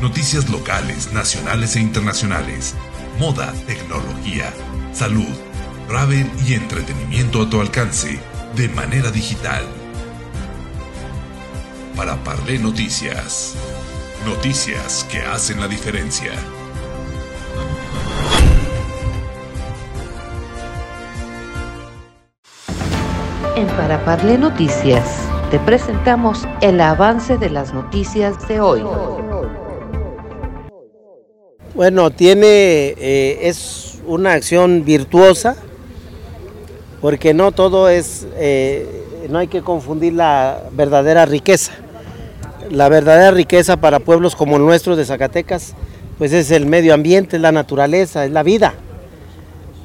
Noticias locales, nacionales e internacionales. Moda, tecnología, salud, travel y entretenimiento a tu alcance de manera digital. Para Parlé Noticias. Noticias que hacen la diferencia. En Para Parlé Noticias te presentamos el avance de las noticias de hoy. Bueno, tiene, eh, es una acción virtuosa, porque no todo es, eh, no hay que confundir la verdadera riqueza. La verdadera riqueza para pueblos como el nuestro de Zacatecas, pues es el medio ambiente, es la naturaleza, es la vida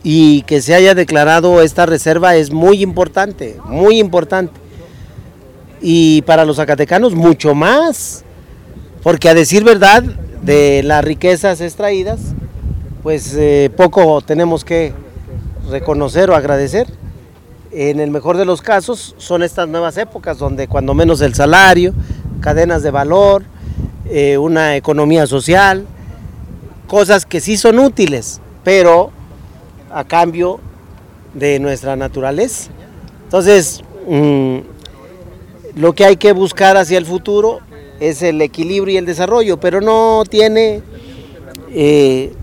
y que se haya declarado esta reserva es muy importante, muy importante. Y para los zacatecanos mucho más, porque a decir verdad, de las riquezas extraídas, pues eh, poco tenemos que reconocer o agradecer. En el mejor de los casos son estas nuevas épocas donde cuando menos el salario, cadenas de valor, eh, una economía social, cosas que sí son útiles, pero a cambio de nuestra naturaleza. Entonces, mm, lo que hay que buscar hacia el futuro es el equilibrio y el desarrollo, pero no tiene, eh,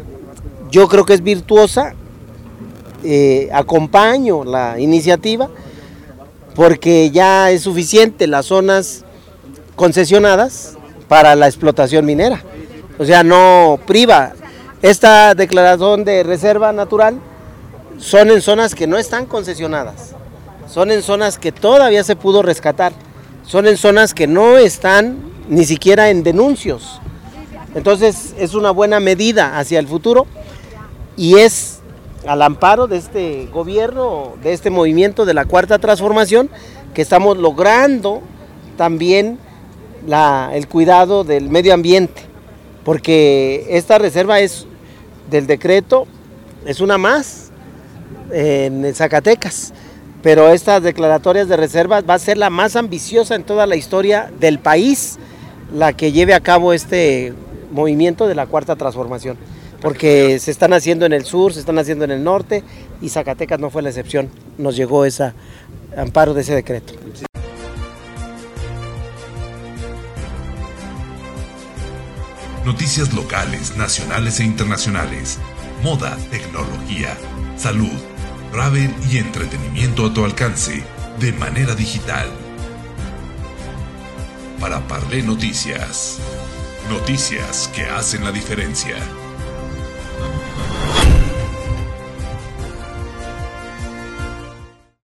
yo creo que es virtuosa, eh, acompaño la iniciativa porque ya es suficiente las zonas concesionadas para la explotación minera. O sea, no priva. Esta declaración de reserva natural son en zonas que no están concesionadas, son en zonas que todavía se pudo rescatar, son en zonas que no están ni siquiera en denuncios. Entonces es una buena medida hacia el futuro y es al amparo de este gobierno, de este movimiento de la cuarta transformación, que estamos logrando también el cuidado del medio ambiente, porque esta reserva es del decreto, es una más, en Zacatecas. Pero estas declaratorias de reservas va a ser la más ambiciosa en toda la historia del país, la que lleve a cabo este movimiento de la cuarta transformación. Porque se están haciendo en el sur, se están haciendo en el norte y Zacatecas no fue la excepción. Nos llegó ese amparo de ese decreto. Noticias locales, nacionales e internacionales. Moda, tecnología, salud travel y entretenimiento a tu alcance de manera digital. Para Parlé Noticias. Noticias que hacen la diferencia.